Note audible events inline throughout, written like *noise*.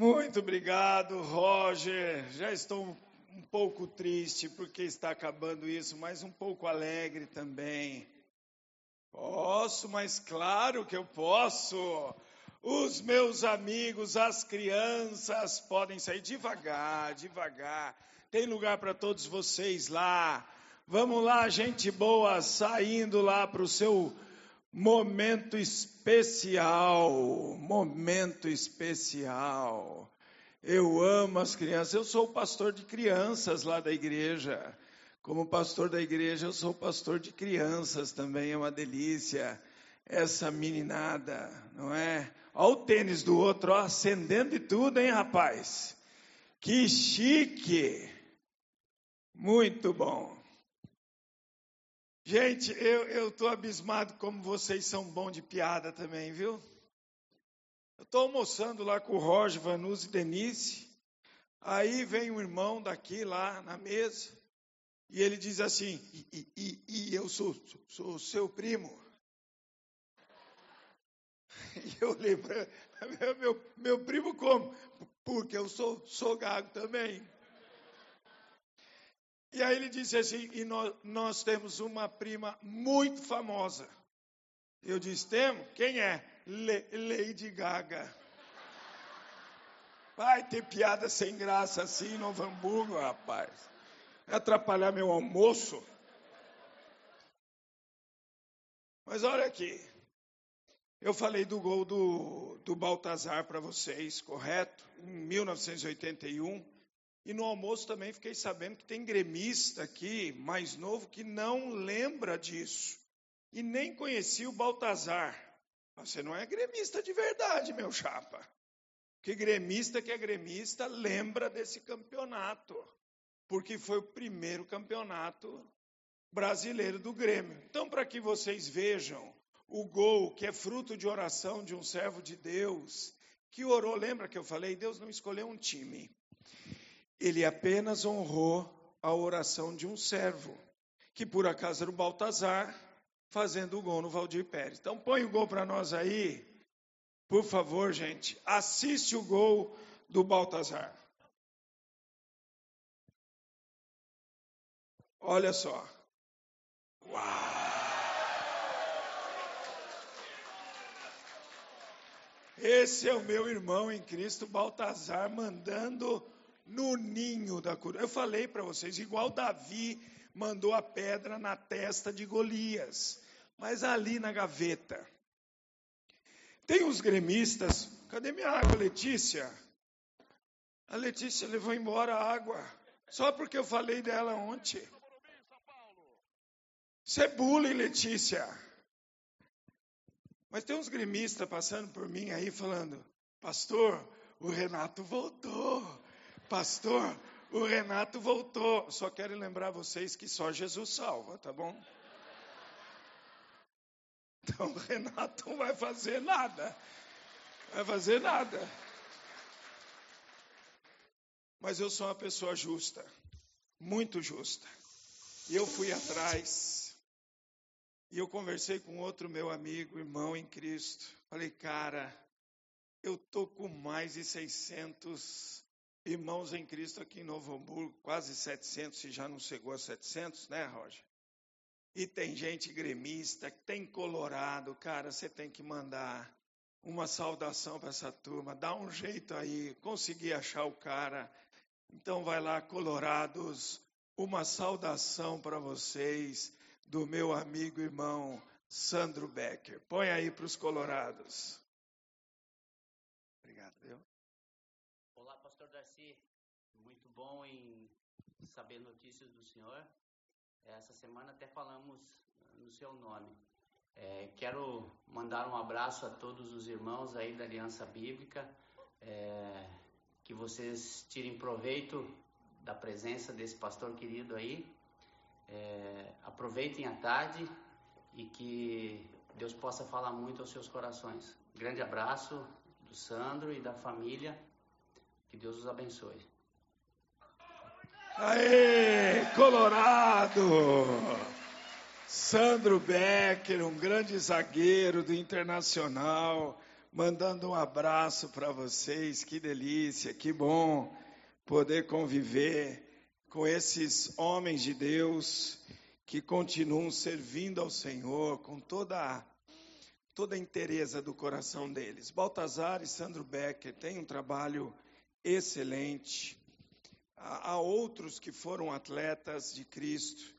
Muito obrigado, Roger. Já estou um pouco triste porque está acabando isso, mas um pouco alegre também. Posso, mas claro que eu posso. Os meus amigos, as crianças, podem sair devagar, devagar. Tem lugar para todos vocês lá. Vamos lá, gente boa, saindo lá para o seu momento especial. Momento especial. Eu amo as crianças. Eu sou pastor de crianças lá da igreja. Como pastor da igreja, eu sou pastor de crianças também. É uma delícia essa meninada, não é? Olha o tênis do outro, ó, acendendo e tudo, hein, rapaz? Que chique! Muito bom. Gente, eu estou abismado como vocês são bons de piada também, viu? Eu estou almoçando lá com o Roger, Vanusa e Denise. Aí vem um irmão daqui lá na mesa e ele diz assim: e eu sou, sou, sou seu primo. *laughs* E eu lembro, *laughs* meu, meu primo como? Porque eu sou, sou gago também. E aí ele disse assim, e nós, nós temos uma prima muito famosa. Eu disse, temos? Quem é? Le, Lady Gaga. Vai ter piada sem graça assim no Novo Hamburgo, rapaz. Atrapalhar meu almoço. Mas olha aqui. Eu falei do gol do, do Baltazar para vocês, correto? Em 1981. E no almoço também fiquei sabendo que tem gremista aqui, mais novo, que não lembra disso. E nem conhecia o Baltazar. Você não é gremista de verdade, meu chapa. Porque gremista que é gremista lembra desse campeonato. Porque foi o primeiro campeonato brasileiro do Grêmio. Então, para que vocês vejam o gol, que é fruto de oração de um servo de Deus, que orou, lembra que eu falei? Deus não escolheu um time. Ele apenas honrou a oração de um servo, que por acaso era o Baltazar, fazendo o gol no Valdir Pérez. Então põe o gol para nós aí, por favor, gente. Assiste o gol do Baltazar. Olha só. Uau! Esse é o meu irmão em Cristo, Baltazar, mandando no ninho da cura. Eu falei para vocês, igual Davi mandou a pedra na testa de Golias, mas ali na gaveta. Tem uns gremistas, cadê minha água, Letícia? A Letícia levou embora a água, só porque eu falei dela ontem. Isso é bullying, Letícia. Mas tem uns gremistas passando por mim aí falando: Pastor, o Renato voltou. Pastor, o Renato voltou. Só quero lembrar vocês que só Jesus salva, tá bom? Então o Renato não vai fazer nada. Vai fazer nada. Mas eu sou uma pessoa justa, muito justa. E eu fui atrás e eu conversei com outro meu amigo, irmão em Cristo. Falei, cara, eu tô com mais de 600 irmãos em Cristo aqui em Novo Hamburgo, quase 700, se já não chegou a 700, né, Roger? E tem gente gremista, tem colorado, cara, você tem que mandar uma saudação para essa turma, dá um jeito aí, consegui achar o cara. Então vai lá, colorados, uma saudação para vocês do meu amigo irmão Sandro Becker. Põe aí para os colorados. Obrigado, viu? Olá, pastor Darcy. Muito bom em saber notícias do senhor. Essa semana até falamos no seu nome. É, quero mandar um abraço a todos os irmãos aí da Aliança Bíblica. É, que vocês tirem proveito da presença desse pastor querido aí é, aproveitem a tarde e que Deus possa falar muito aos seus corações. Grande abraço do Sandro e da família. Que Deus os abençoe. Aê, Colorado! Sandro Becker, um grande zagueiro do Internacional. mandando um abraço para vocês. Que delícia, que bom poder conviver com esses homens de Deus que continuam servindo ao Senhor com toda toda a interesa do coração deles. Baltazar e Sandro Becker têm um trabalho excelente. Há outros que foram atletas de Cristo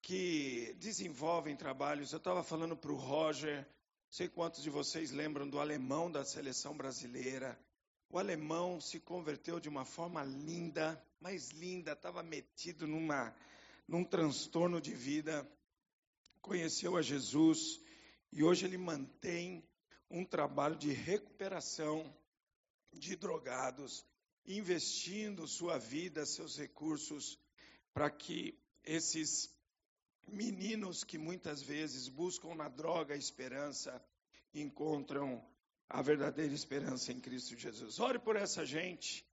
que desenvolvem trabalhos. Eu estava falando para o Roger, sei quantos de vocês lembram do alemão da seleção brasileira. O alemão se converteu de uma forma linda, mais linda, estava metido numa, num transtorno de vida, conheceu a Jesus e hoje ele mantém um trabalho de recuperação de drogados, investindo sua vida, seus recursos, para que esses meninos que muitas vezes buscam na droga a esperança, encontram a verdadeira esperança em Cristo Jesus. Ore por essa gente,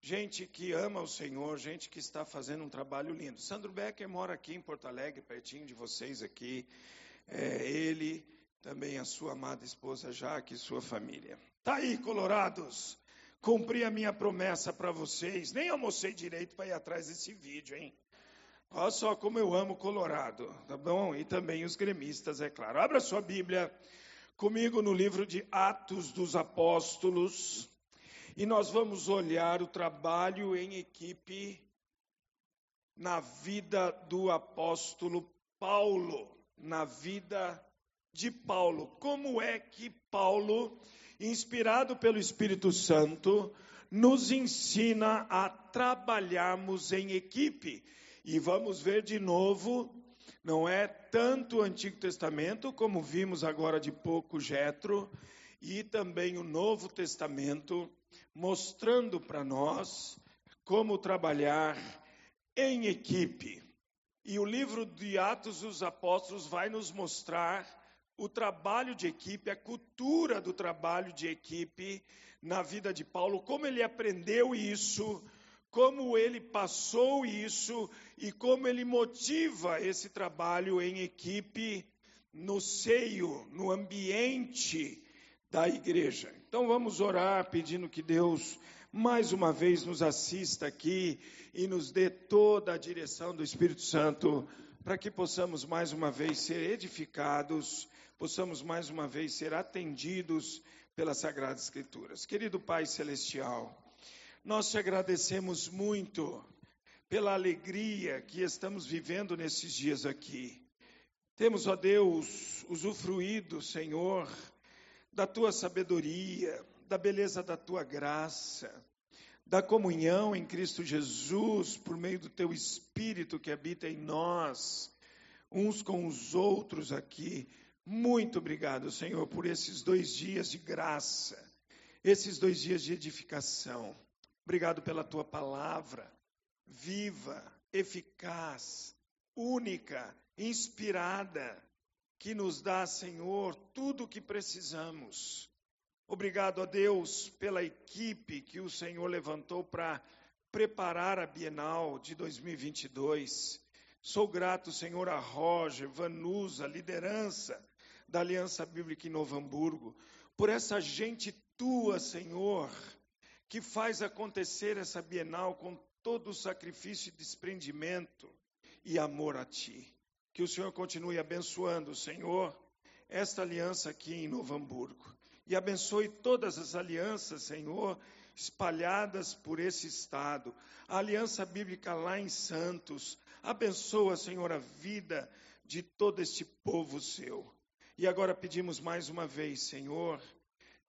gente que ama o Senhor, gente que está fazendo um trabalho lindo. Sandro Becker mora aqui em Porto Alegre, pertinho de vocês aqui. É, ele, também a sua amada esposa Jaque e sua família. Tá aí, colorados. Cumpri a minha promessa para vocês. Nem almocei direito para ir atrás desse vídeo, hein? Olha só como eu amo Colorado, tá bom? E também os gremistas, é claro. Abra sua Bíblia comigo no livro de Atos dos Apóstolos e nós vamos olhar o trabalho em equipe na vida do apóstolo Paulo, na vida de Paulo. Como é que Paulo, inspirado pelo Espírito Santo, nos ensina a trabalharmos em equipe? E vamos ver de novo, não é tanto o Antigo Testamento, como vimos agora de pouco Jetro, e também o Novo Testamento, mostrando para nós como trabalhar em equipe. E o livro de Atos dos Apóstolos vai nos mostrar o trabalho de equipe, a cultura do trabalho de equipe na vida de Paulo, como ele aprendeu isso como ele passou isso e como ele motiva esse trabalho em equipe no seio, no ambiente da igreja. Então vamos orar pedindo que Deus mais uma vez nos assista aqui e nos dê toda a direção do Espírito Santo para que possamos mais uma vez ser edificados, possamos mais uma vez ser atendidos pelas Sagradas Escrituras. Querido Pai Celestial, nós te agradecemos muito pela alegria que estamos vivendo nesses dias aqui. Temos, ó Deus, usufruído, Senhor, da tua sabedoria, da beleza da tua graça, da comunhão em Cristo Jesus por meio do teu Espírito que habita em nós, uns com os outros aqui. Muito obrigado, Senhor, por esses dois dias de graça, esses dois dias de edificação. Obrigado pela tua palavra, viva, eficaz, única, inspirada, que nos dá, Senhor, tudo o que precisamos. Obrigado a Deus pela equipe que o Senhor levantou para preparar a Bienal de 2022. Sou grato, Senhor, a Roger, Vanusa, liderança da Aliança Bíblica em Novo Hamburgo, por essa gente tua, Senhor, que faz acontecer essa Bienal com todo o sacrifício e desprendimento e amor a Ti. Que o Senhor continue abençoando, Senhor, esta aliança aqui em Novo Hamburgo. E abençoe todas as alianças, Senhor, espalhadas por esse estado. A aliança bíblica lá em Santos. Abençoa, Senhor, a vida de todo este povo seu. E agora pedimos mais uma vez, Senhor,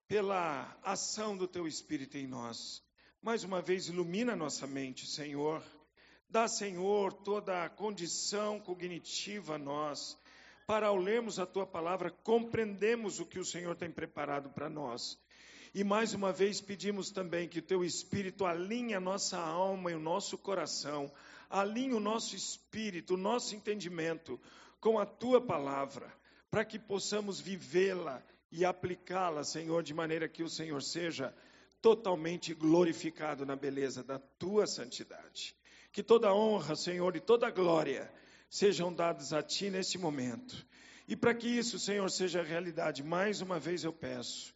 pela ação do teu Espírito em nós. Mais uma vez, ilumina nossa mente, Senhor. Dá, Senhor, toda a condição cognitiva a nós, para ao lermos a tua palavra, compreendemos o que o Senhor tem preparado para nós. E mais uma vez pedimos também que o teu Espírito alinhe a nossa alma e o nosso coração, alinhe o nosso espírito, o nosso entendimento com a tua palavra, para que possamos vivê-la e aplicá-la, Senhor, de maneira que o Senhor seja totalmente glorificado na beleza da tua santidade. Que toda honra, Senhor, e toda glória sejam dadas a ti neste momento. E para que isso, Senhor, seja realidade, mais uma vez eu peço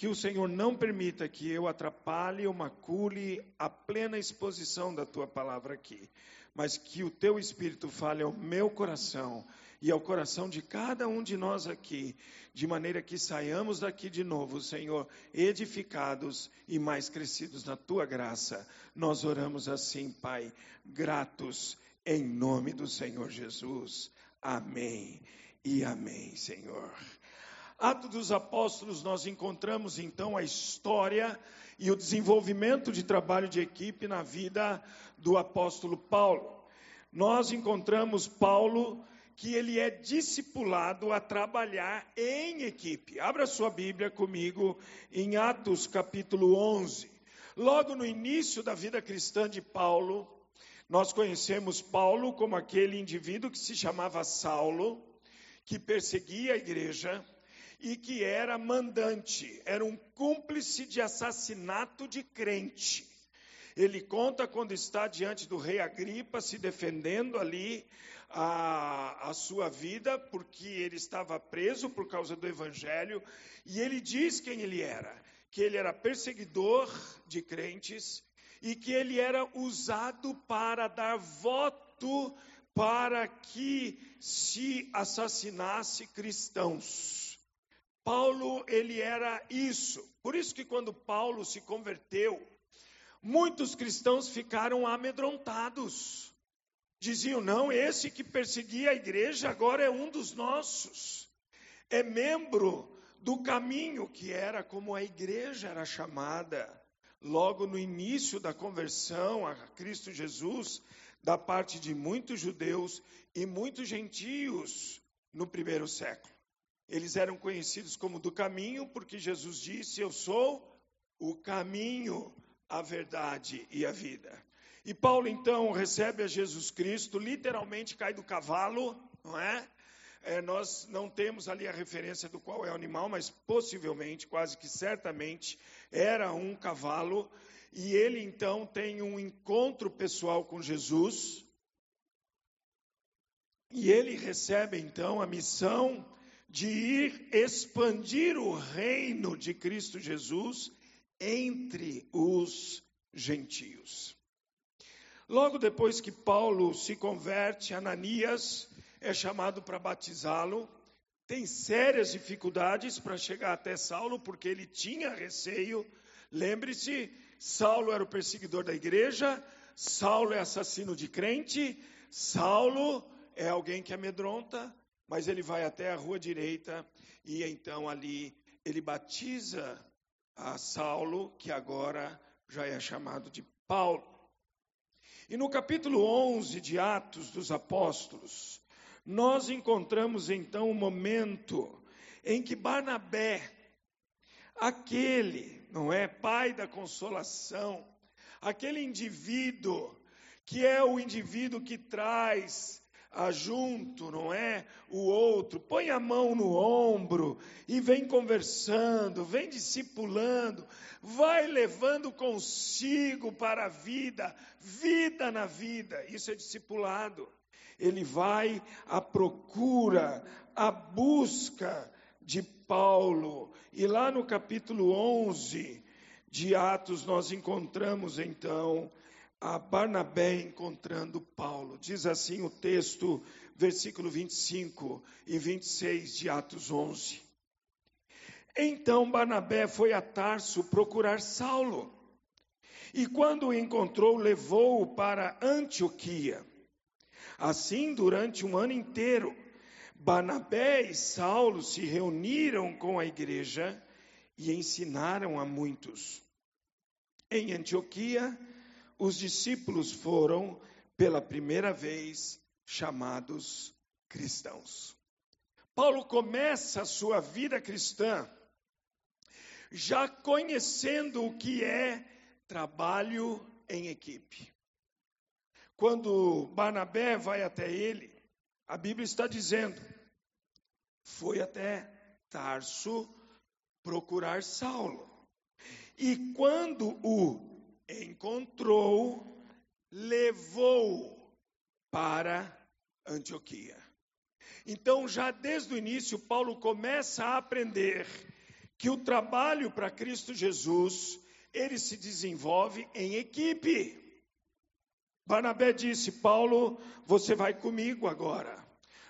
que o Senhor não permita que eu atrapalhe ou macule a plena exposição da tua palavra aqui, mas que o teu Espírito fale ao meu coração e ao coração de cada um de nós aqui, de maneira que saiamos daqui de novo, Senhor, edificados e mais crescidos na tua graça. Nós oramos assim, Pai, gratos em nome do Senhor Jesus. Amém e amém, Senhor. Atos dos Apóstolos, nós encontramos então a história e o desenvolvimento de trabalho de equipe na vida do apóstolo Paulo. Nós encontramos Paulo que ele é discipulado a trabalhar em equipe. Abra sua Bíblia comigo em Atos capítulo 11. Logo no início da vida cristã de Paulo, nós conhecemos Paulo como aquele indivíduo que se chamava Saulo, que perseguia a igreja, e que era mandante, era um cúmplice de assassinato de crente. Ele conta quando está diante do rei Agripa, se defendendo ali a, a sua vida, porque ele estava preso por causa do evangelho, e ele diz quem ele era: que ele era perseguidor de crentes e que ele era usado para dar voto para que se assassinasse cristãos. Paulo, ele era isso. Por isso que quando Paulo se converteu, muitos cristãos ficaram amedrontados. Diziam: não, esse que perseguia a igreja agora é um dos nossos. É membro do caminho que era como a igreja era chamada. Logo no início da conversão a Cristo Jesus, da parte de muitos judeus e muitos gentios no primeiro século. Eles eram conhecidos como do caminho, porque Jesus disse: Eu sou o caminho, a verdade e a vida. E Paulo então recebe a Jesus Cristo, literalmente cai do cavalo, não é? é? nós não temos ali a referência do qual é o animal, mas possivelmente, quase que certamente, era um cavalo. E ele então tem um encontro pessoal com Jesus. E ele recebe então a missão de ir expandir o reino de Cristo Jesus entre os gentios. Logo depois que Paulo se converte, Ananias é chamado para batizá-lo. Tem sérias dificuldades para chegar até Saulo, porque ele tinha receio. Lembre-se, Saulo era o perseguidor da igreja, Saulo é assassino de crente, Saulo é alguém que amedronta, mas ele vai até a rua direita e então ali ele batiza a Saulo, que agora já é chamado de Paulo. E no capítulo 11 de Atos dos Apóstolos, nós encontramos então o um momento em que Barnabé, aquele, não é, pai da consolação, aquele indivíduo que é o indivíduo que traz junto, não é? O outro, põe a mão no ombro e vem conversando, vem discipulando, vai levando consigo para a vida, vida na vida. Isso é discipulado. Ele vai à procura, à busca de Paulo. E lá no capítulo 11 de Atos nós encontramos então a Barnabé encontrando Paulo. Diz assim o texto, versículo 25 e 26 de Atos 11. Então Barnabé foi a Tarso procurar Saulo. E quando o encontrou, levou-o para Antioquia. Assim, durante um ano inteiro, Barnabé e Saulo se reuniram com a igreja e ensinaram a muitos. Em Antioquia, os discípulos foram, pela primeira vez, chamados cristãos. Paulo começa a sua vida cristã já conhecendo o que é trabalho em equipe. Quando Barnabé vai até ele, a Bíblia está dizendo: foi até Tarso procurar Saulo. E quando o encontrou, levou para Antioquia. Então, já desde o início, Paulo começa a aprender que o trabalho para Cristo Jesus, ele se desenvolve em equipe. Barnabé disse: Paulo, você vai comigo agora.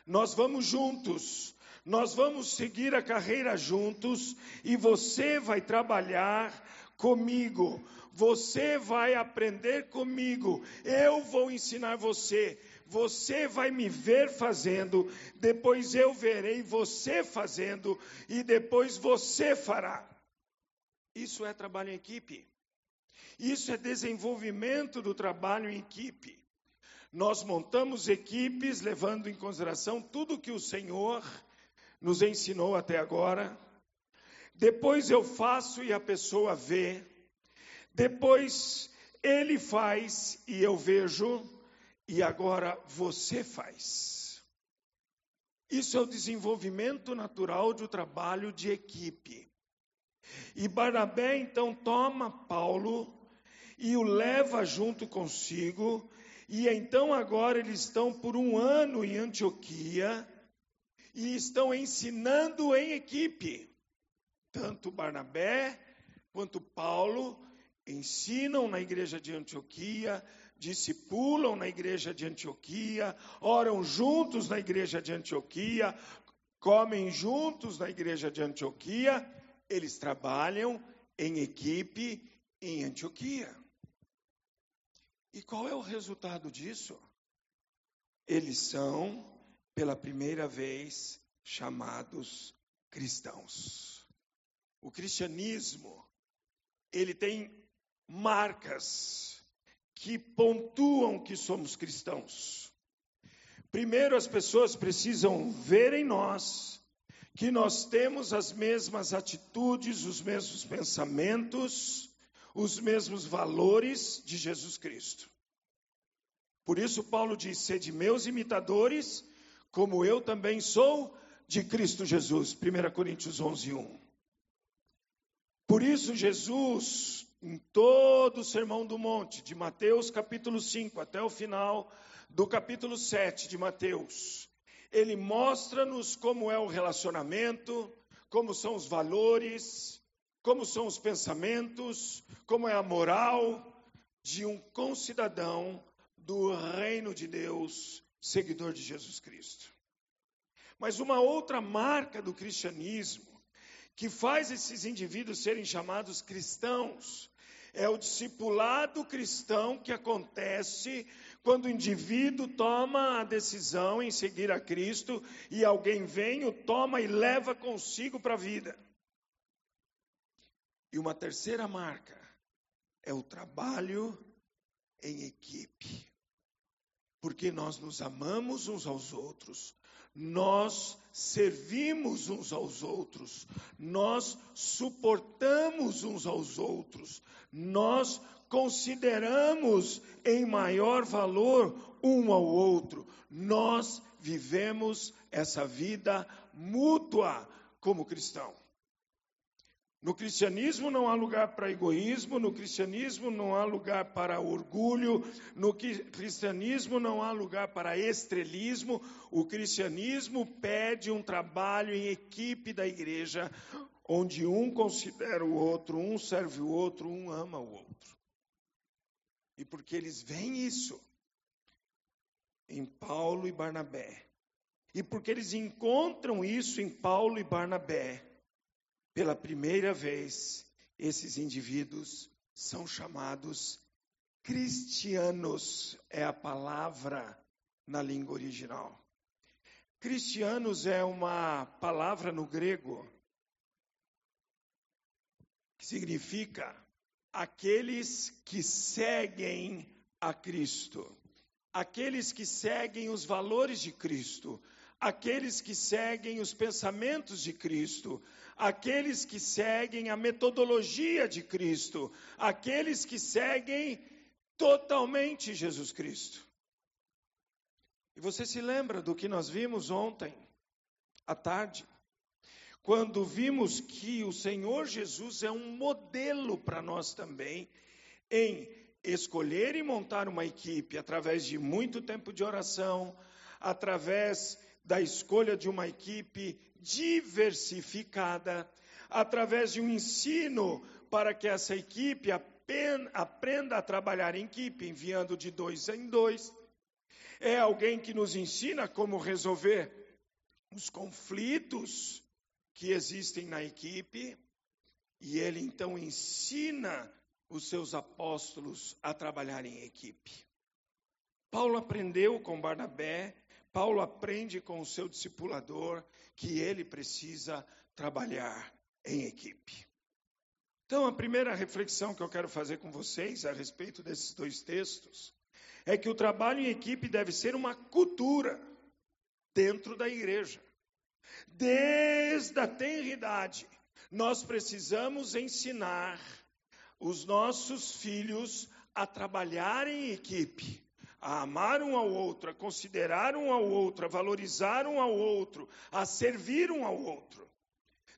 Nós vamos juntos. Nós vamos seguir a carreira juntos e você vai trabalhar comigo. Você vai aprender comigo. Eu vou ensinar você. Você vai me ver fazendo, depois eu verei você fazendo e depois você fará. Isso é trabalho em equipe. Isso é desenvolvimento do trabalho em equipe. Nós montamos equipes levando em consideração tudo que o Senhor nos ensinou até agora. Depois eu faço e a pessoa vê. Depois ele faz e eu vejo e agora você faz. Isso é o desenvolvimento natural do trabalho de equipe. E Barnabé então toma Paulo e o leva junto consigo, e então agora eles estão por um ano em Antioquia e estão ensinando em equipe. Tanto Barnabé quanto Paulo ensinam na igreja de Antioquia, discipulam na igreja de Antioquia, oram juntos na igreja de Antioquia, comem juntos na igreja de Antioquia, eles trabalham em equipe em Antioquia. E qual é o resultado disso? Eles são, pela primeira vez, chamados cristãos. O cristianismo, ele tem marcas que pontuam que somos cristãos. Primeiro, as pessoas precisam ver em nós que nós temos as mesmas atitudes, os mesmos pensamentos, os mesmos valores de Jesus Cristo. Por isso, Paulo diz: sede meus imitadores, como eu também sou de Cristo Jesus. 1 Coríntios 11, 1. Por isso, Jesus em todo o Sermão do Monte, de Mateus capítulo 5 até o final do capítulo 7 de Mateus, ele mostra-nos como é o relacionamento, como são os valores, como são os pensamentos, como é a moral de um concidadão do reino de Deus, seguidor de Jesus Cristo. Mas uma outra marca do cristianismo que faz esses indivíduos serem chamados cristãos é o discipulado cristão que acontece quando o indivíduo toma a decisão em seguir a Cristo e alguém vem, o toma e leva consigo para a vida. E uma terceira marca é o trabalho em equipe. Porque nós nos amamos uns aos outros, nós servimos uns aos outros, nós suportamos uns aos outros, nós consideramos em maior valor um ao outro, nós vivemos essa vida mútua como cristão. No cristianismo não há lugar para egoísmo, no cristianismo não há lugar para orgulho, no cristianismo não há lugar para estrelismo. O cristianismo pede um trabalho em equipe da igreja, onde um considera o outro, um serve o outro, um ama o outro. E porque eles veem isso em Paulo e Barnabé, e porque eles encontram isso em Paulo e Barnabé, pela primeira vez, esses indivíduos são chamados cristianos, é a palavra na língua original. Cristianos é uma palavra no grego que significa aqueles que seguem a Cristo, aqueles que seguem os valores de Cristo, aqueles que seguem os pensamentos de Cristo, aqueles que seguem a metodologia de Cristo, aqueles que seguem totalmente Jesus Cristo. E você se lembra do que nós vimos ontem, à tarde, quando vimos que o Senhor Jesus é um modelo para nós também em escolher e montar uma equipe através de muito tempo de oração, através da escolha de uma equipe diversificada, através de um ensino para que essa equipe aprenda a trabalhar em equipe, enviando de dois em dois. É alguém que nos ensina como resolver os conflitos que existem na equipe, e ele então ensina os seus apóstolos a trabalhar em equipe. Paulo aprendeu com Barnabé, Paulo aprende com o seu discipulador que ele precisa trabalhar em equipe. Então, a primeira reflexão que eu quero fazer com vocês a respeito desses dois textos é que o trabalho em equipe deve ser uma cultura dentro da igreja. Desde a tenridade, nós precisamos ensinar os nossos filhos a trabalhar em equipe, a amar um ao outro, a considerar um ao outro, a valorizar um ao outro, a servir um ao outro.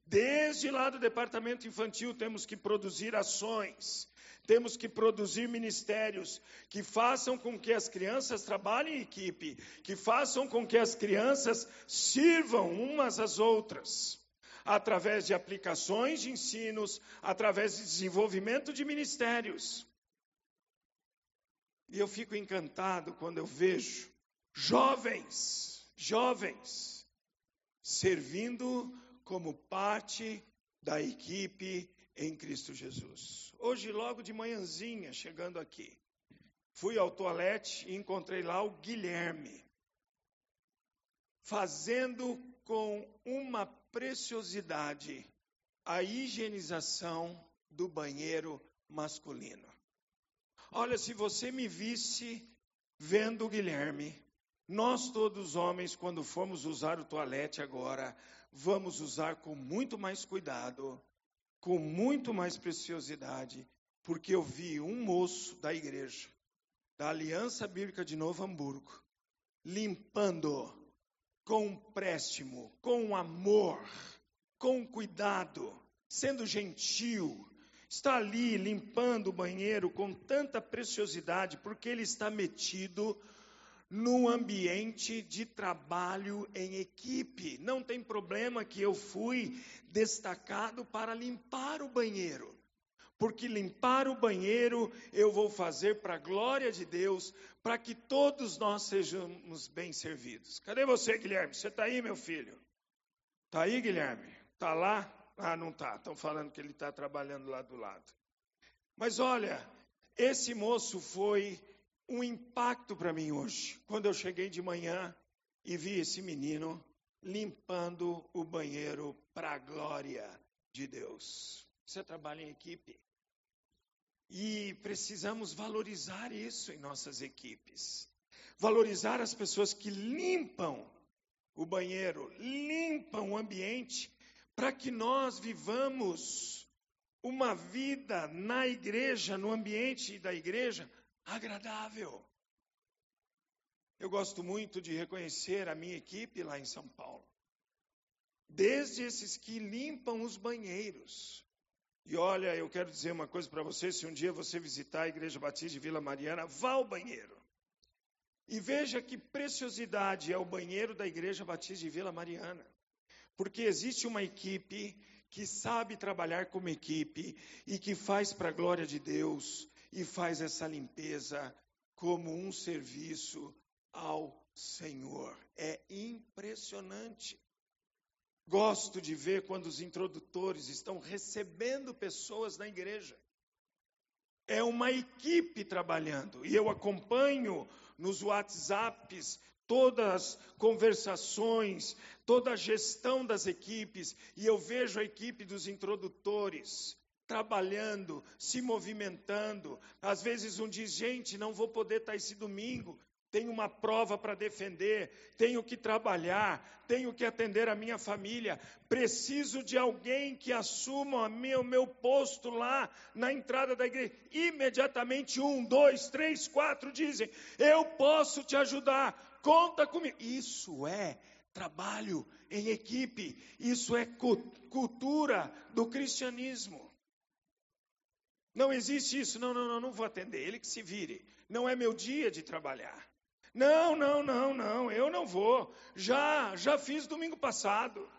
Desde lá do departamento infantil temos que produzir ações, temos que produzir ministérios que façam com que as crianças trabalhem em equipe, que façam com que as crianças sirvam umas às outras, através de aplicações de ensinos, através de desenvolvimento de ministérios. E eu fico encantado quando eu vejo jovens, jovens, servindo como parte da equipe em Cristo Jesus. Hoje, logo de manhãzinha, chegando aqui, fui ao toalete e encontrei lá o Guilherme, fazendo com uma preciosidade a higienização do banheiro masculino. Olha, se você me visse vendo o Guilherme, nós todos homens, quando formos usar o toalete agora, vamos usar com muito mais cuidado, com muito mais preciosidade, porque eu vi um moço da igreja, da Aliança Bíblica de Novo Hamburgo, limpando com préstimo, com amor, com cuidado, sendo gentil, está ali limpando o banheiro com tanta preciosidade, porque ele está metido no ambiente de trabalho em equipe. Não tem problema que eu fui destacado para limpar o banheiro. Porque limpar o banheiro eu vou fazer para a glória de Deus, para que todos nós sejamos bem servidos. Cadê você, Guilherme? Você está aí, meu filho? Está aí, Guilherme? Está lá? Ah, não está. Estão falando que ele está trabalhando lá do lado. Mas olha, esse moço foi um impacto para mim hoje, quando eu cheguei de manhã e vi esse menino limpando o banheiro para a glória de Deus. Você trabalha em equipe. E precisamos valorizar isso em nossas equipes. Valorizar as pessoas que limpam o banheiro, limpam o ambiente, para que nós vivamos uma vida na igreja, no ambiente da igreja, agradável. Eu gosto muito de reconhecer a minha equipe lá em São Paulo. Desde esses que limpam os banheiros. E olha, eu quero dizer uma coisa para você: se um dia você visitar a Igreja Batista de Vila Mariana, vá ao banheiro. E veja que preciosidade é o banheiro da Igreja Batista de Vila Mariana. Porque existe uma equipe que sabe trabalhar como equipe e que faz para a glória de Deus e faz essa limpeza como um serviço ao Senhor. É impressionante. Gosto de ver quando os introdutores estão recebendo pessoas na igreja. É uma equipe trabalhando e eu acompanho nos WhatsApps todas as conversações, toda a gestão das equipes e eu vejo a equipe dos introdutores trabalhando, se movimentando. Às vezes um diz, gente, não vou poder estar esse domingo, tenho uma prova para defender, tenho que trabalhar, tenho que atender a minha família, preciso de alguém que assuma o meu posto lá na entrada da igreja. Imediatamente, um, dois, três, quatro dizem: Eu posso te ajudar, conta comigo. Isso é trabalho em equipe, isso é cultura do cristianismo. Não existe isso. Não, não, não, não vou atender. Ele que se vire. Não é meu dia de trabalhar. Não, não, não, não, eu não vou. Já, já fiz domingo passado.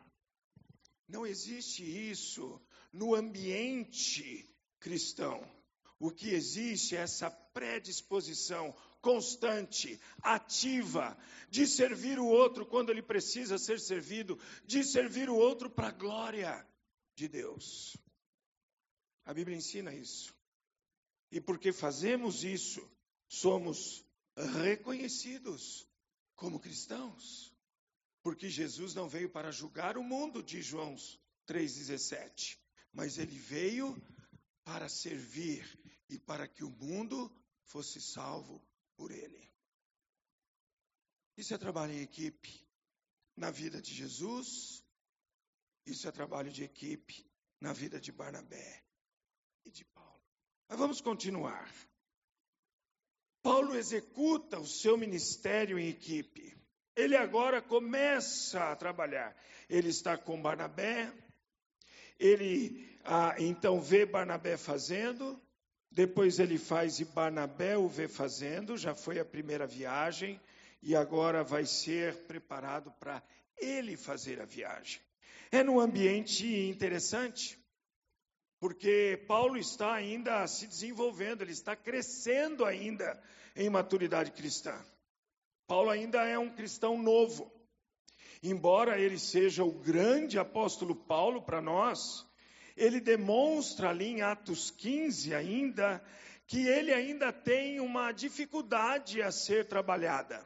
Não existe isso no ambiente cristão. O que existe é essa predisposição constante, ativa, de servir o outro quando ele precisa ser servido, de servir o outro para a glória de Deus. A Bíblia ensina isso. E porque fazemos isso, somos reconhecidos como cristãos. Porque Jesus não veio para julgar o mundo, diz João 3,17, mas ele veio para servir e para que o mundo fosse salvo por ele. Isso é trabalho em equipe na vida de Jesus, isso é trabalho de equipe na vida de Barnabé e de Paulo. Mas vamos continuar. Paulo executa o seu ministério em equipe. Ele agora começa a trabalhar. Ele está com Barnabé, ele ah, então vê Barnabé fazendo, depois ele faz e Barnabé o vê fazendo, já foi a primeira viagem, e agora vai ser preparado para ele fazer a viagem. É num ambiente interessante, porque Paulo está ainda se desenvolvendo, ele está crescendo ainda em maturidade cristã. Paulo ainda é um cristão novo. Embora ele seja o grande apóstolo Paulo para nós, ele demonstra ali em Atos 15 ainda que ele ainda tem uma dificuldade a ser trabalhada.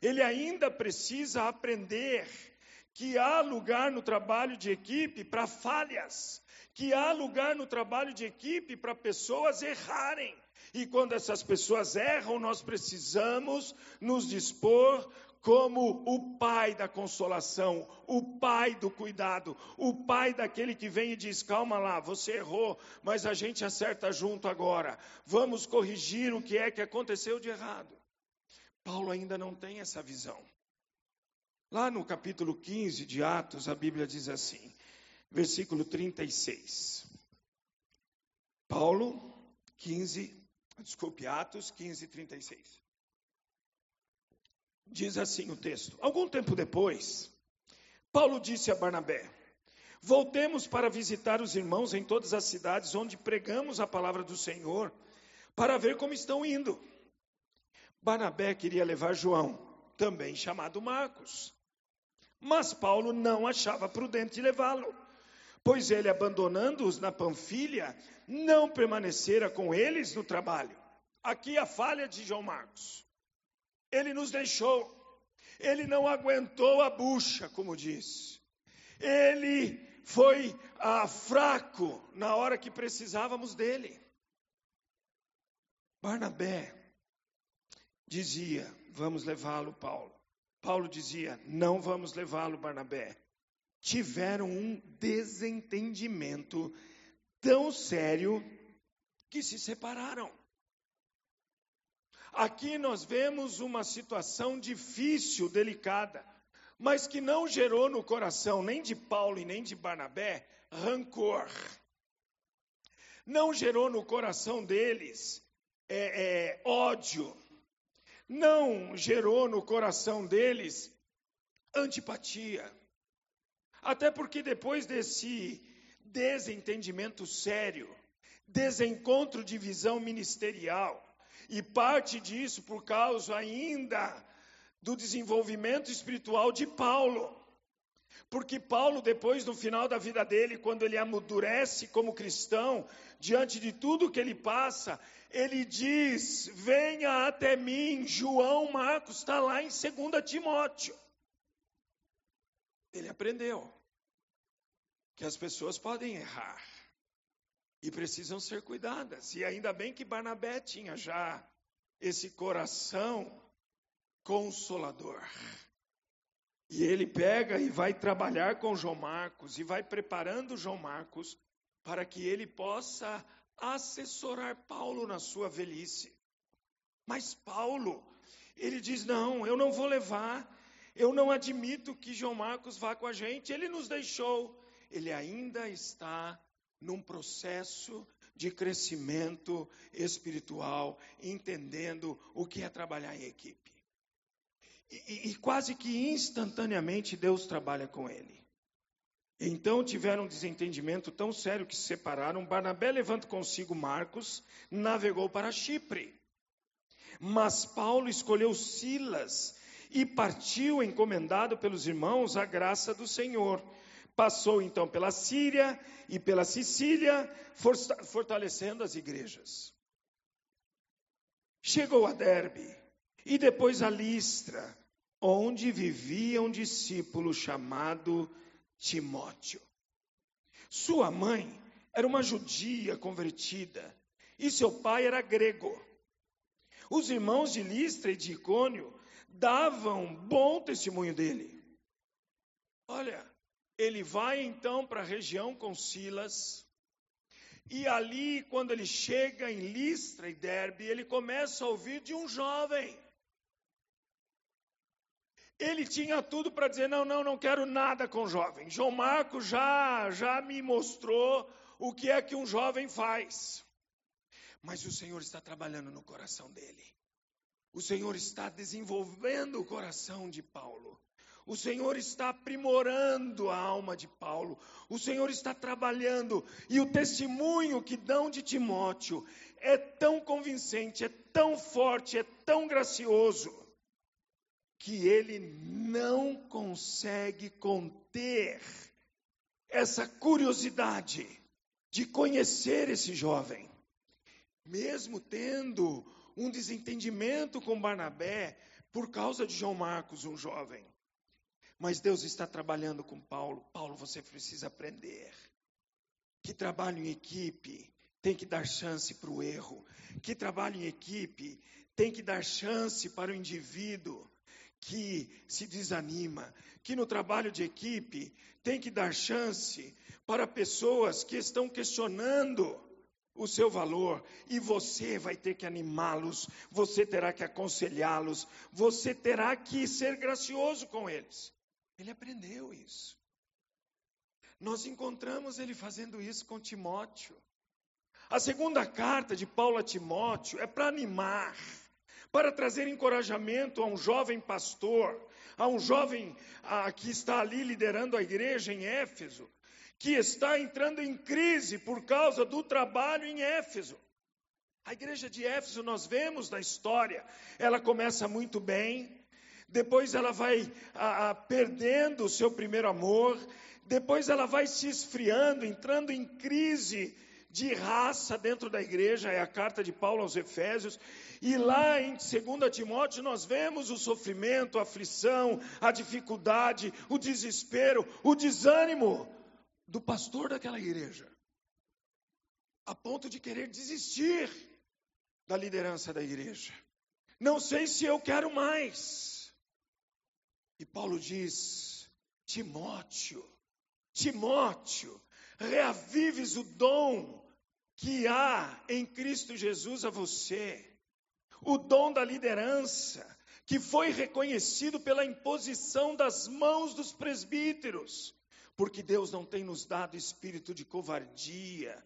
Ele ainda precisa aprender que há lugar no trabalho de equipe para falhas, que há lugar no trabalho de equipe para pessoas errarem. E quando essas pessoas erram, nós precisamos nos dispor como o pai da consolação, o pai do cuidado, o pai daquele que vem e diz: calma lá, você errou, mas a gente acerta junto agora. Vamos corrigir o que é que aconteceu de errado. Paulo ainda não tem essa visão. Lá no capítulo 15 de Atos, a Bíblia diz assim, versículo 36. Paulo, 15, desculpe, Atos 15, 36. Diz assim o texto: Algum tempo depois, Paulo disse a Barnabé: Voltemos para visitar os irmãos em todas as cidades onde pregamos a palavra do Senhor, para ver como estão indo. Barnabé queria levar João, também chamado Marcos. Mas Paulo não achava prudente levá-lo, pois ele, abandonando-os na Panfilha, não permanecera com eles no trabalho. Aqui a falha de João Marcos ele nos deixou. Ele não aguentou a bucha, como diz. Ele foi ah, fraco na hora que precisávamos dele. Barnabé dizia: Vamos levá-lo, Paulo. Paulo dizia: Não vamos levá-lo, Barnabé. Tiveram um desentendimento tão sério que se separaram. Aqui nós vemos uma situação difícil, delicada, mas que não gerou no coração nem de Paulo e nem de Barnabé rancor. Não gerou no coração deles é, é, ódio. Não gerou no coração deles antipatia. Até porque depois desse desentendimento sério, desencontro de visão ministerial, e parte disso por causa ainda do desenvolvimento espiritual de Paulo. Porque Paulo, depois, no final da vida dele, quando ele amadurece como cristão, diante de tudo que ele passa, ele diz: Venha até mim, João Marcos, está lá em 2 Timóteo. Ele aprendeu que as pessoas podem errar e precisam ser cuidadas. E ainda bem que Barnabé tinha já esse coração consolador. E ele pega e vai trabalhar com João Marcos e vai preparando João Marcos para que ele possa assessorar Paulo na sua velhice. Mas Paulo, ele diz: Não, eu não vou levar, eu não admito que João Marcos vá com a gente, ele nos deixou. Ele ainda está num processo de crescimento espiritual, entendendo o que é trabalhar em equipe. E, e, quase que instantaneamente Deus trabalha com ele. Então tiveram um desentendimento tão sério que se separaram. Barnabé, levando consigo Marcos, navegou para Chipre. Mas Paulo escolheu Silas e partiu encomendado pelos irmãos à graça do Senhor. Passou então pela Síria e pela Sicília, fortalecendo as igrejas. Chegou a Derbe e depois a Listra, onde vivia um discípulo chamado Timóteo. Sua mãe era uma judia convertida e seu pai era grego. Os irmãos de Listra e de Icônio davam bom testemunho dele. Olha, ele vai então para a região com Silas, e ali, quando ele chega em Listra e Derbe, ele começa a ouvir de um jovem ele tinha tudo para dizer: não, não, não quero nada com jovem. João Marcos já, já me mostrou o que é que um jovem faz. Mas o Senhor está trabalhando no coração dele. O Senhor está desenvolvendo o coração de Paulo. O Senhor está aprimorando a alma de Paulo. O Senhor está trabalhando. E o testemunho que dão de Timóteo é tão convincente, é tão forte, é tão gracioso que ele não consegue conter essa curiosidade de conhecer esse jovem. Mesmo tendo um desentendimento com Barnabé por causa de João Marcos, um jovem. Mas Deus está trabalhando com Paulo. Paulo, você precisa aprender que trabalho em equipe tem que dar chance para o erro, que trabalho em equipe tem que dar chance para o indivíduo que se desanima, que no trabalho de equipe tem que dar chance para pessoas que estão questionando o seu valor e você vai ter que animá-los, você terá que aconselhá-los, você terá que ser gracioso com eles. Ele aprendeu isso. Nós encontramos ele fazendo isso com Timóteo. A segunda carta de Paulo a Timóteo é para animar para trazer encorajamento a um jovem pastor, a um jovem a, que está ali liderando a igreja em Éfeso, que está entrando em crise por causa do trabalho em Éfeso. A igreja de Éfeso, nós vemos na história, ela começa muito bem, depois ela vai a, a, perdendo o seu primeiro amor, depois ela vai se esfriando, entrando em crise de raça dentro da igreja, é a carta de Paulo aos Efésios, e lá em 2 Timóteo nós vemos o sofrimento, a aflição, a dificuldade, o desespero, o desânimo do pastor daquela igreja, a ponto de querer desistir da liderança da igreja. Não sei se eu quero mais. E Paulo diz: Timóteo, Timóteo, reavives o dom que há em Cristo Jesus a você, o dom da liderança, que foi reconhecido pela imposição das mãos dos presbíteros, porque Deus não tem nos dado espírito de covardia,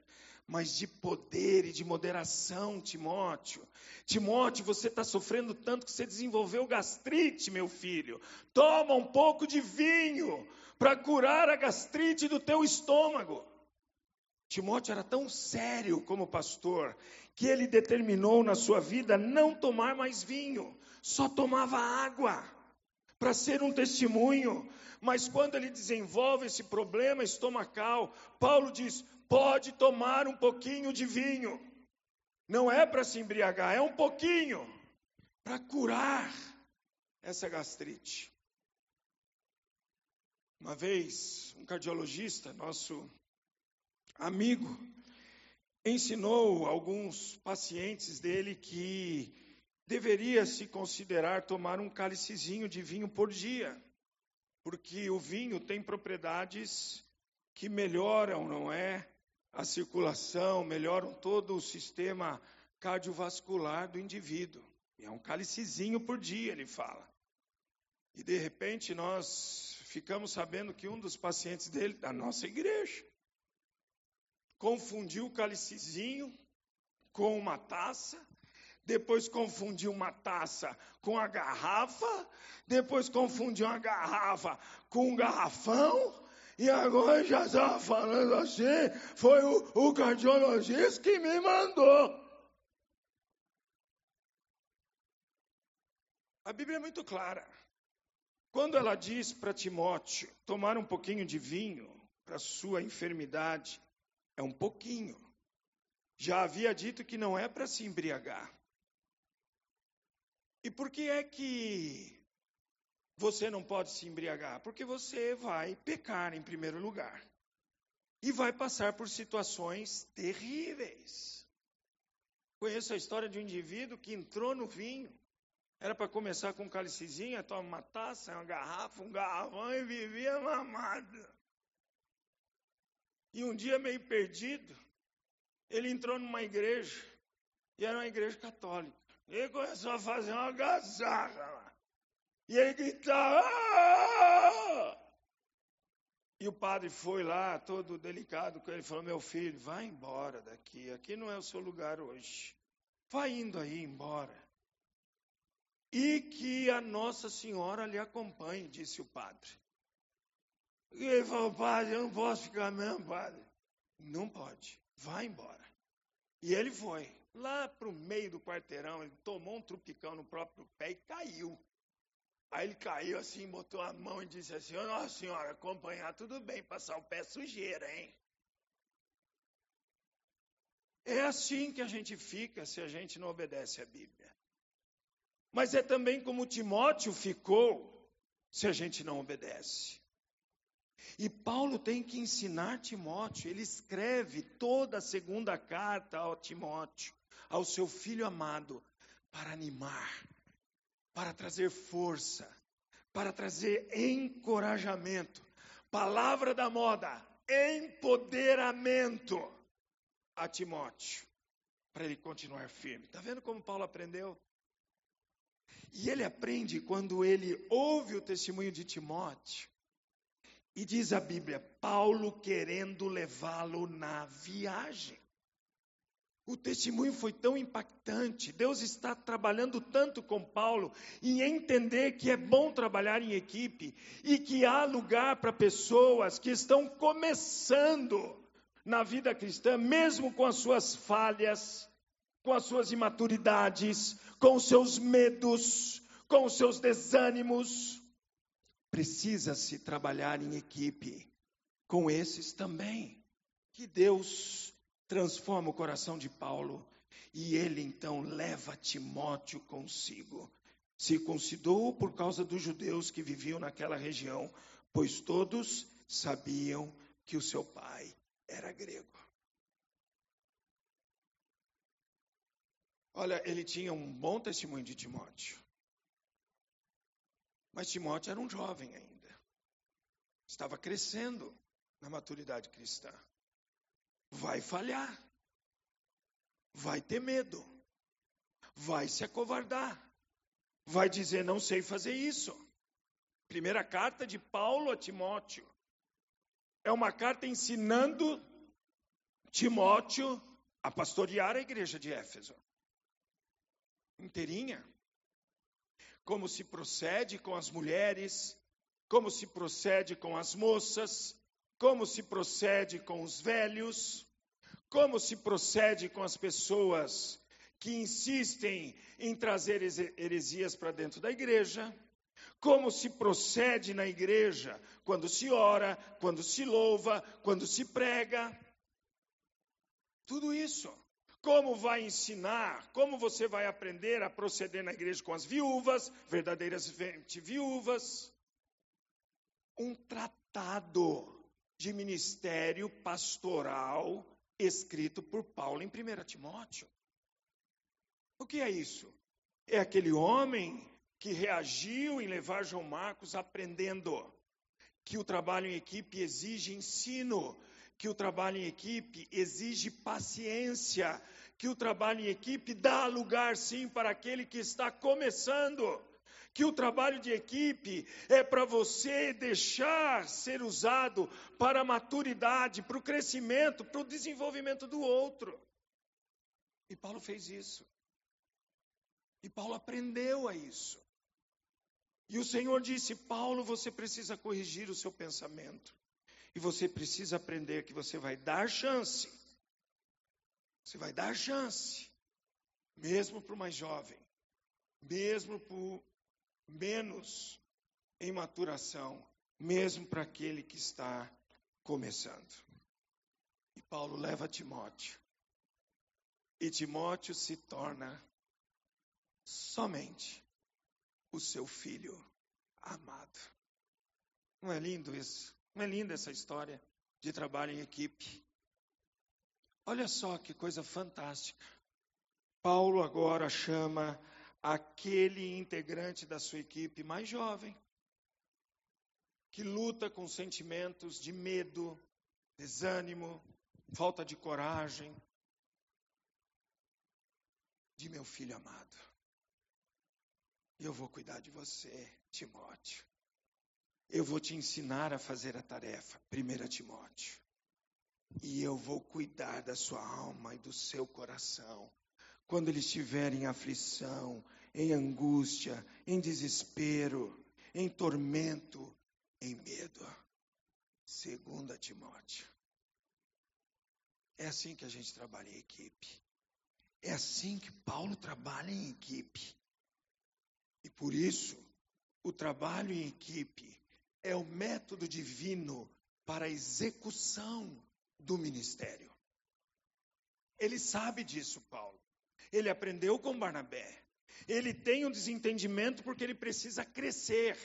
mas de poder e de moderação, Timóteo. Timóteo, você está sofrendo tanto que você desenvolveu gastrite, meu filho. Toma um pouco de vinho para curar a gastrite do teu estômago. Timóteo era tão sério como pastor que ele determinou na sua vida não tomar mais vinho, só tomava água para ser um testemunho. Mas quando ele desenvolve esse problema estomacal, Paulo diz: pode tomar um pouquinho de vinho. Não é para se embriagar, é um pouquinho para curar essa gastrite. Uma vez, um cardiologista, nosso amigo, ensinou alguns pacientes dele que deveria se considerar tomar um cálicezinho de vinho por dia, porque o vinho tem propriedades que melhoram, não é? A circulação, melhoram todo o sistema cardiovascular do indivíduo. É um cálicezinho por dia, ele fala. E de repente nós ficamos sabendo que um dos pacientes dele, da nossa igreja, confundiu o cálicezinho com uma taça, depois confundiu uma taça com a garrafa, depois confundiu a garrafa com um garrafão, e agora já estava falando assim, foi o, o cardiologista que me mandou. A Bíblia é muito clara. Quando ela diz para Timóteo tomar um pouquinho de vinho para sua enfermidade, é um pouquinho. Já havia dito que não é para se embriagar. E por que é que você não pode se embriagar? Porque você vai pecar em primeiro lugar. E vai passar por situações terríveis. Conheço a história de um indivíduo que entrou no vinho. Era para começar com um cálicezinho, toma uma taça, uma garrafa, um garrafão e vivia mamado. E um dia, meio perdido, ele entrou numa igreja, e era uma igreja católica. E começou a fazer uma gazarra lá. E ele gritava. Aaah! E o padre foi lá, todo delicado com ele, falou: Meu filho, vai embora daqui, aqui não é o seu lugar hoje. Vai indo aí embora. E que a Nossa Senhora lhe acompanhe, disse o padre. E ele falou: Padre, eu não posso ficar mesmo, padre. Não pode, vai embora. E ele foi lá para o meio do quarteirão, ele tomou um trupicão no próprio pé e caiu. Aí ele caiu assim, botou a mão e disse assim: oh, Nossa senhora, acompanhar tudo bem, passar o pé sujeira, hein? É assim que a gente fica se a gente não obedece à Bíblia. Mas é também como Timóteo ficou se a gente não obedece. E Paulo tem que ensinar Timóteo, ele escreve toda a segunda carta ao Timóteo, ao seu filho amado, para animar, para trazer força, para trazer encorajamento. Palavra da moda, empoderamento a Timóteo, para ele continuar firme. Está vendo como Paulo aprendeu? E ele aprende quando ele ouve o testemunho de Timóteo e diz a Bíblia, Paulo querendo levá-lo na viagem. O testemunho foi tão impactante. Deus está trabalhando tanto com Paulo em entender que é bom trabalhar em equipe e que há lugar para pessoas que estão começando na vida cristã, mesmo com as suas falhas, com as suas imaturidades, com os seus medos, com os seus desânimos. Precisa-se trabalhar em equipe com esses também. Que Deus transforma o coração de Paulo e ele então leva Timóteo consigo. Circuncidou por causa dos judeus que viviam naquela região, pois todos sabiam que o seu pai era grego. Olha, ele tinha um bom testemunho de Timóteo. Mas Timóteo era um jovem ainda. Estava crescendo na maturidade cristã. Vai falhar. Vai ter medo. Vai se acovardar. Vai dizer: não sei fazer isso. Primeira carta de Paulo a Timóteo. É uma carta ensinando Timóteo a pastorear a igreja de Éfeso. Inteirinha como se procede com as mulheres, como se procede com as moças, como se procede com os velhos, como se procede com as pessoas que insistem em trazer heresias para dentro da igreja, como se procede na igreja quando se ora, quando se louva, quando se prega. Tudo isso. Como vai ensinar, como você vai aprender a proceder na igreja com as viúvas, verdadeiras viúvas. Um tratado de ministério pastoral escrito por Paulo em 1 Timóteo. O que é isso? É aquele homem que reagiu em levar João Marcos aprendendo que o trabalho em equipe exige ensino, que o trabalho em equipe exige paciência, que o trabalho em equipe dá lugar sim para aquele que está começando. Que o trabalho de equipe é para você deixar ser usado para a maturidade, para o crescimento, para o desenvolvimento do outro. E Paulo fez isso. E Paulo aprendeu a isso. E o Senhor disse: Paulo, você precisa corrigir o seu pensamento. E você precisa aprender que você vai dar chance. Você vai dar chance, mesmo para o mais jovem, mesmo menos em maturação, mesmo para aquele que está começando. E Paulo leva Timóteo. E Timóteo se torna somente o seu filho amado. Não é lindo isso? Não é linda essa história de trabalho em equipe? Olha só que coisa fantástica. Paulo agora chama aquele integrante da sua equipe mais jovem, que luta com sentimentos de medo, desânimo, falta de coragem, de meu filho amado. Eu vou cuidar de você, Timóteo. Eu vou te ensinar a fazer a tarefa, 1 Timóteo. E eu vou cuidar da sua alma e do seu coração. Quando ele estiver em aflição, em angústia, em desespero, em tormento, em medo. Segunda Timóteo. É assim que a gente trabalha em equipe. É assim que Paulo trabalha em equipe. E por isso, o trabalho em equipe é o método divino para a execução do ministério. Ele sabe disso, Paulo. Ele aprendeu com Barnabé. Ele tem um desentendimento porque ele precisa crescer.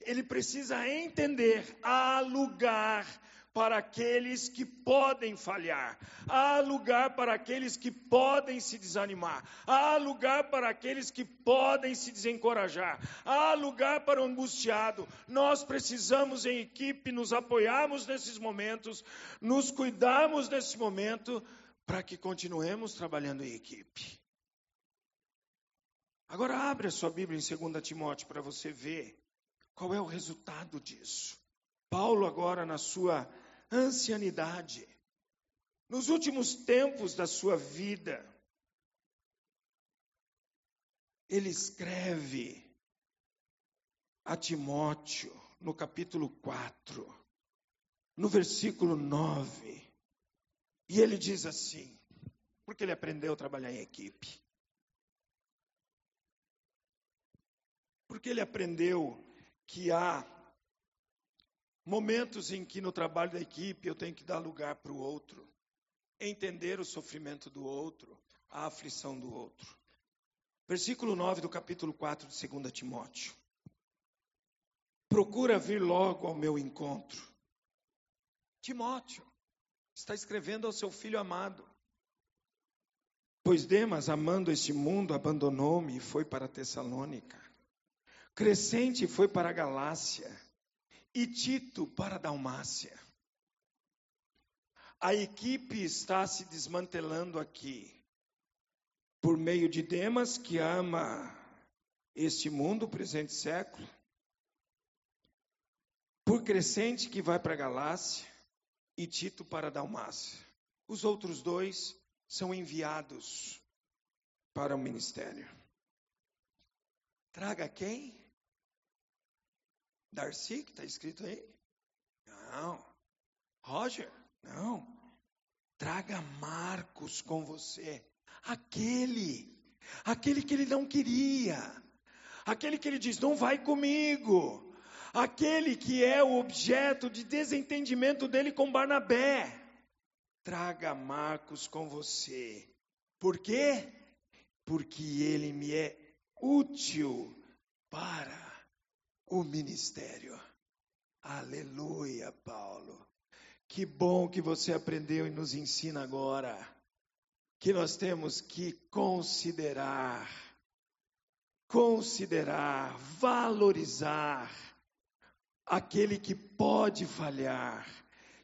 Ele precisa entender. Há lugar para aqueles que podem falhar, há lugar para aqueles que podem se desanimar, há lugar para aqueles que podem se desencorajar, há lugar para o angustiado. Nós precisamos, em equipe, nos apoiarmos nesses momentos, nos cuidarmos nesse momento, para que continuemos trabalhando em equipe. Agora, abre a sua Bíblia em 2 Timóteo para você ver qual é o resultado disso. Paulo, agora na sua ancianidade, nos últimos tempos da sua vida, ele escreve a Timóteo, no capítulo 4, no versículo 9, e ele diz assim, porque ele aprendeu a trabalhar em equipe. Porque ele aprendeu que há Momentos em que no trabalho da equipe eu tenho que dar lugar para o outro, entender o sofrimento do outro, a aflição do outro. Versículo 9 do capítulo 4 de 2 Timóteo. Procura vir logo ao meu encontro. Timóteo está escrevendo ao seu filho amado. Pois Demas, amando este mundo, abandonou-me e foi para Tessalônica. Crescente foi para a Galácia e Tito para Dalmácia. A equipe está se desmantelando aqui por meio de Demas que ama este mundo, presente século, por Crescente que vai para Galácia e Tito para Dalmácia. Os outros dois são enviados para o ministério. Traga quem? Darcy, que está escrito aí? Não. Roger? Não. Traga Marcos com você. Aquele. Aquele que ele não queria. Aquele que ele diz: não vai comigo. Aquele que é o objeto de desentendimento dele com Barnabé. Traga Marcos com você. Por quê? Porque ele me é útil para o ministério. Aleluia, Paulo. Que bom que você aprendeu e nos ensina agora que nós temos que considerar, considerar, valorizar aquele que pode falhar,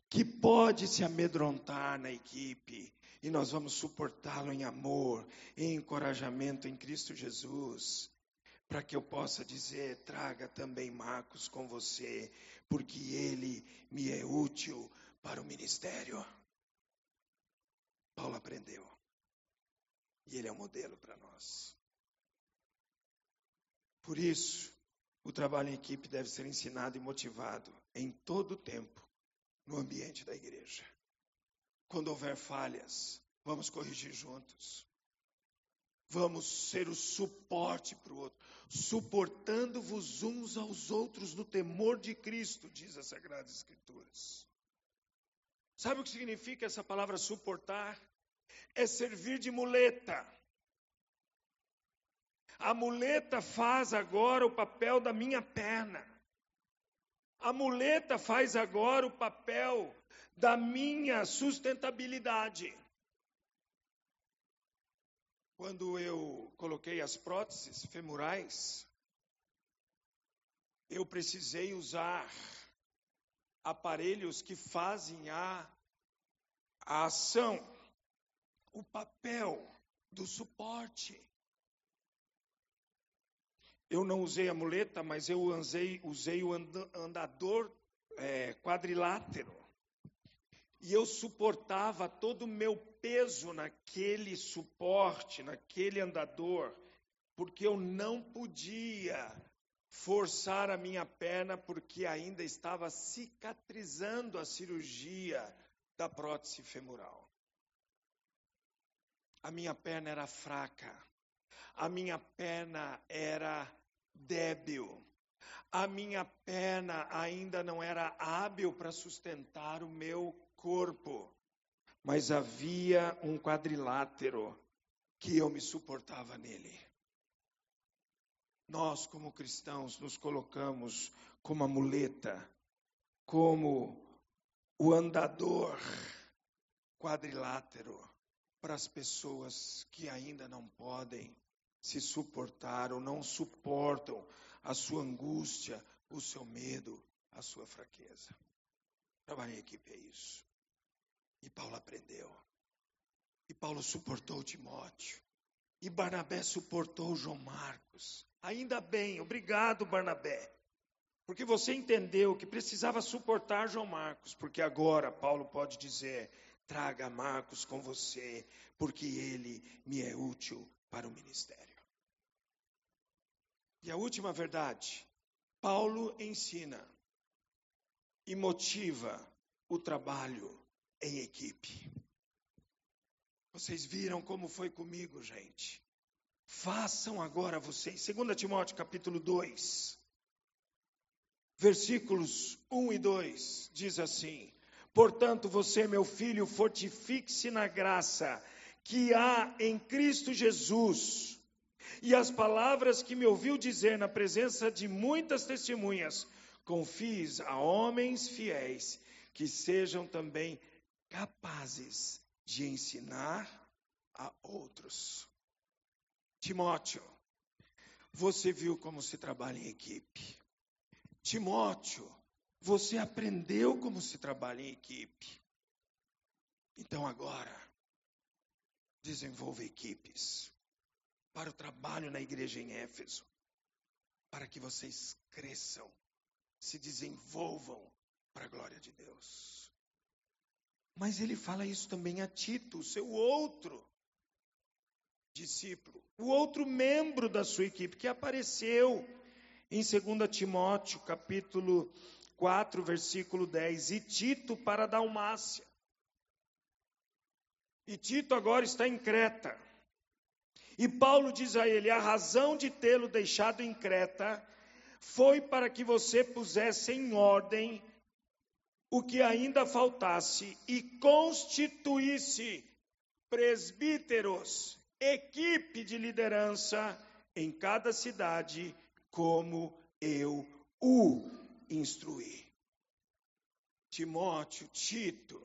que pode se amedrontar na equipe, e nós vamos suportá-lo em amor, em encorajamento em Cristo Jesus para que eu possa dizer: traga também Marcos com você, porque ele me é útil para o ministério. Paulo aprendeu. E ele é um modelo para nós. Por isso, o trabalho em equipe deve ser ensinado e motivado em todo o tempo, no ambiente da igreja. Quando houver falhas, vamos corrigir juntos. Vamos ser o suporte para o outro, suportando-vos uns aos outros no temor de Cristo, diz as Sagradas Escrituras. Sabe o que significa essa palavra suportar? É servir de muleta. A muleta faz agora o papel da minha perna. A muleta faz agora o papel da minha sustentabilidade. Quando eu coloquei as próteses femorais, eu precisei usar aparelhos que fazem a, a ação, o papel do suporte. Eu não usei a muleta, mas eu usei, usei o andador é, quadrilátero. E eu suportava todo o meu peso naquele suporte, naquele andador, porque eu não podia forçar a minha perna, porque ainda estava cicatrizando a cirurgia da prótese femoral. A minha perna era fraca, a minha perna era débil, a minha perna ainda não era hábil para sustentar o meu corpo, mas havia um quadrilátero que eu me suportava nele. Nós, como cristãos, nos colocamos como a muleta, como o andador quadrilátero para as pessoas que ainda não podem se suportar ou não suportam a sua angústia, o seu medo, a sua fraqueza. Trabalhar em equipe é isso. E Paulo aprendeu. E Paulo suportou Timóteo. E Barnabé suportou João Marcos. Ainda bem, obrigado, Barnabé. Porque você entendeu que precisava suportar João Marcos, porque agora Paulo pode dizer: traga Marcos com você, porque ele me é útil para o ministério. E a última verdade: Paulo ensina e motiva o trabalho em equipe. Vocês viram como foi comigo, gente. Façam agora vocês. 2 Timóteo capítulo 2, versículos 1 e 2, diz assim: Portanto, você, meu filho, fortifique-se na graça que há em Cristo Jesus. E as palavras que me ouviu dizer na presença de muitas testemunhas, Confies a homens fiéis que sejam também capazes de ensinar a outros. Timóteo, você viu como se trabalha em equipe. Timóteo, você aprendeu como se trabalha em equipe. Então agora, desenvolva equipes para o trabalho na igreja em Éfeso, para que vocês cresçam se desenvolvam para a glória de Deus. Mas ele fala isso também a Tito, seu outro discípulo, o outro membro da sua equipe que apareceu em 2 Timóteo, capítulo 4, versículo 10, e Tito para Dalmácia. E Tito agora está em Creta. E Paulo diz a ele: a razão de tê-lo deixado em Creta foi para que você pusesse em ordem o que ainda faltasse e constituísse presbíteros, equipe de liderança em cada cidade, como eu o instruí. Timóteo, Tito,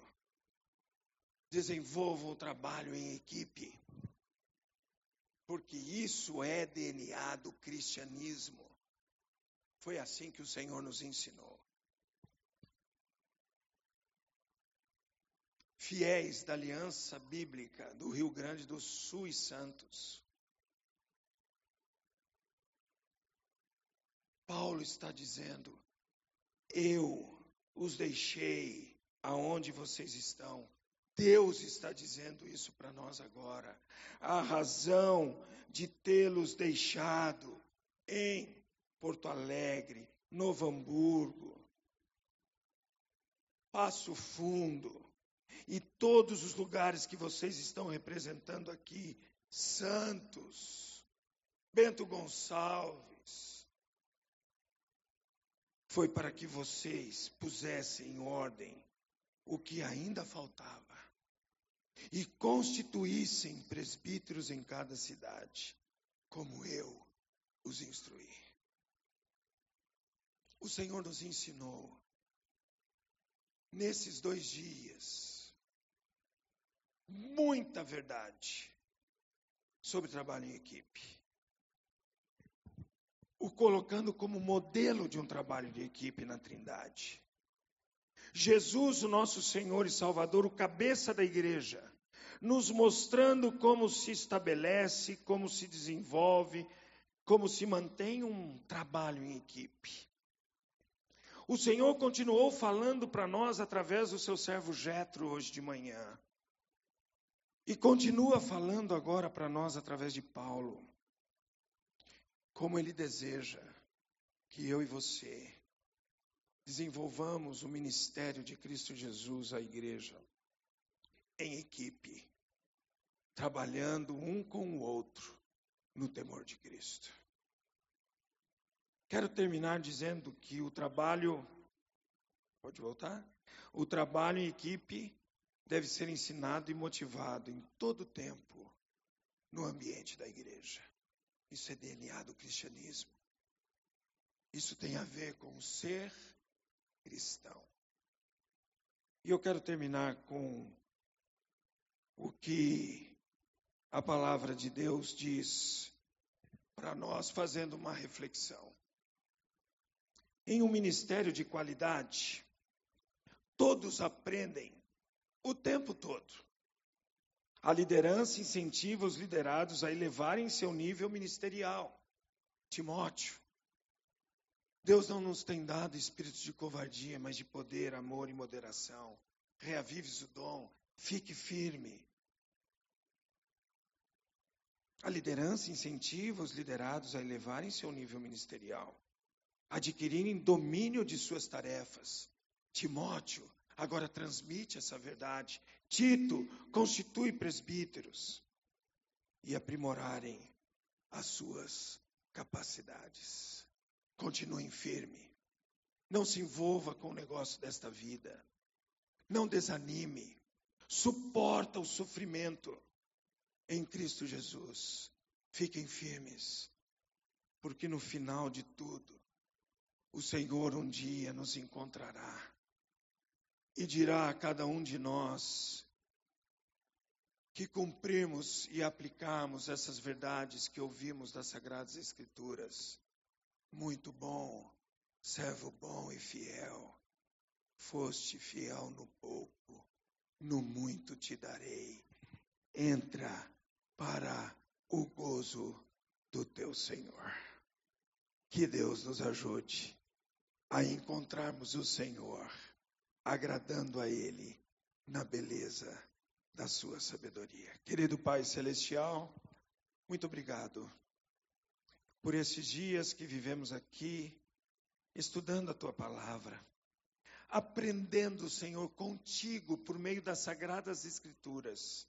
desenvolvam o trabalho em equipe, porque isso é DNA do cristianismo. Foi assim que o Senhor nos ensinou. Fiéis da Aliança Bíblica do Rio Grande do Sul e Santos. Paulo está dizendo: Eu os deixei aonde vocês estão. Deus está dizendo isso para nós agora. A razão de tê-los deixado em Porto Alegre, Novo Hamburgo, Passo Fundo todos os lugares que vocês estão representando aqui, Santos, Bento Gonçalves, foi para que vocês pusessem em ordem o que ainda faltava e constituíssem presbíteros em cada cidade, como eu os instruí. O Senhor nos ensinou nesses dois dias muita verdade sobre trabalho em equipe. O colocando como modelo de um trabalho de equipe na Trindade. Jesus, o nosso Senhor e Salvador, o cabeça da igreja, nos mostrando como se estabelece, como se desenvolve, como se mantém um trabalho em equipe. O Senhor continuou falando para nós através do seu servo Jetro hoje de manhã. E continua falando agora para nós através de Paulo. Como ele deseja que eu e você desenvolvamos o ministério de Cristo Jesus à igreja em equipe, trabalhando um com o outro no temor de Cristo. Quero terminar dizendo que o trabalho. Pode voltar? O trabalho em equipe deve ser ensinado e motivado em todo tempo no ambiente da igreja. Isso é DNA do cristianismo. Isso tem a ver com ser cristão. E eu quero terminar com o que a palavra de Deus diz para nós, fazendo uma reflexão. Em um ministério de qualidade, todos aprendem o tempo todo. A liderança incentiva os liderados a elevarem seu nível ministerial. Timóteo, Deus não nos tem dado espírito de covardia, mas de poder, amor e moderação. Reavives o dom, fique firme. A liderança incentiva os liderados a elevarem seu nível ministerial adquirirem domínio de suas tarefas. Timóteo agora transmite essa verdade. Tito constitui presbíteros e aprimorarem as suas capacidades. Continuem firme. Não se envolva com o negócio desta vida. Não desanime. Suporta o sofrimento em Cristo Jesus. Fiquem firmes, porque no final de tudo, o Senhor um dia nos encontrará e dirá a cada um de nós que cumprimos e aplicamos essas verdades que ouvimos das Sagradas Escrituras. Muito bom, servo bom e fiel, foste fiel no pouco, no muito te darei. Entra para o gozo do teu Senhor. Que Deus nos ajude a encontrarmos o Senhor, agradando a Ele na beleza da Sua sabedoria. Querido Pai Celestial, muito obrigado por esses dias que vivemos aqui, estudando a Tua palavra, aprendendo, Senhor, contigo por meio das sagradas Escrituras,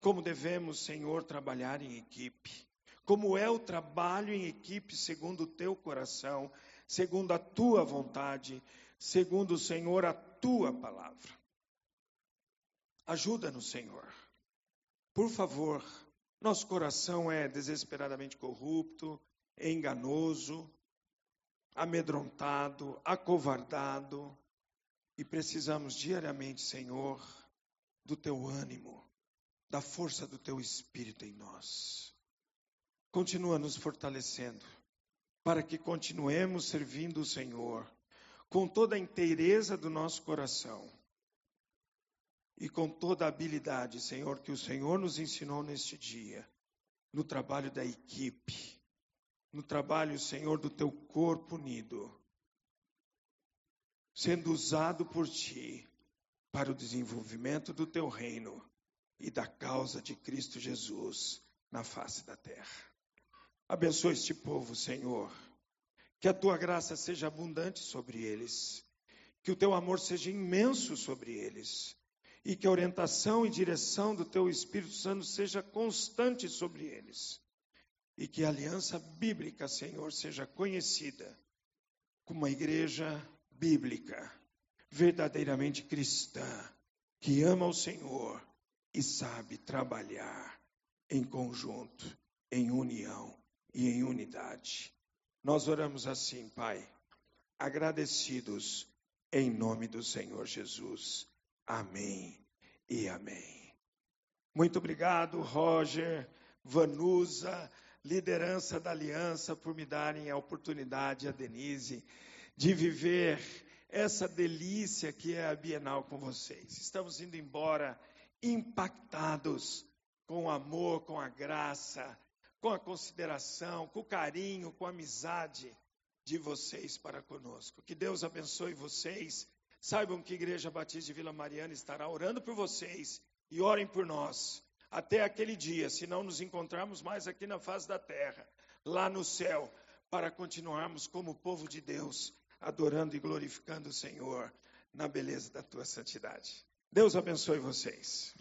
como devemos, Senhor, trabalhar em equipe. Como é o trabalho em equipe segundo o teu coração, segundo a tua vontade, segundo o Senhor, a tua palavra. Ajuda-nos, Senhor. Por favor, nosso coração é desesperadamente corrupto, enganoso, amedrontado, acovardado, e precisamos diariamente, Senhor, do teu ânimo, da força do teu espírito em nós. Continua nos fortalecendo para que continuemos servindo o Senhor com toda a inteireza do nosso coração e com toda a habilidade, Senhor, que o Senhor nos ensinou neste dia, no trabalho da equipe, no trabalho, Senhor, do teu corpo unido, sendo usado por ti para o desenvolvimento do teu reino e da causa de Cristo Jesus na face da terra. Abençoa este povo, Senhor. Que a tua graça seja abundante sobre eles. que o teu amor seja imenso sobre eles e que a orientação e direção do teu Espírito Santo seja constante sobre eles e que a aliança bíblica, Senhor, seja conhecida como uma igreja bíblica, verdadeiramente cristã, que ama o Senhor e sabe trabalhar em conjunto, em união e em unidade. Nós oramos assim, Pai, agradecidos em nome do Senhor Jesus. Amém e amém. Muito obrigado, Roger, Vanusa, liderança da aliança, por me darem a oportunidade, a Denise, de viver essa delícia que é a Bienal com vocês. Estamos indo embora impactados com o amor, com a graça, com a consideração, com o carinho, com a amizade de vocês para conosco. Que Deus abençoe vocês. Saibam que a Igreja Batista de Vila Mariana estará orando por vocês e orem por nós até aquele dia, se não nos encontrarmos mais aqui na face da terra, lá no céu, para continuarmos como povo de Deus, adorando e glorificando o Senhor na beleza da tua santidade. Deus abençoe vocês.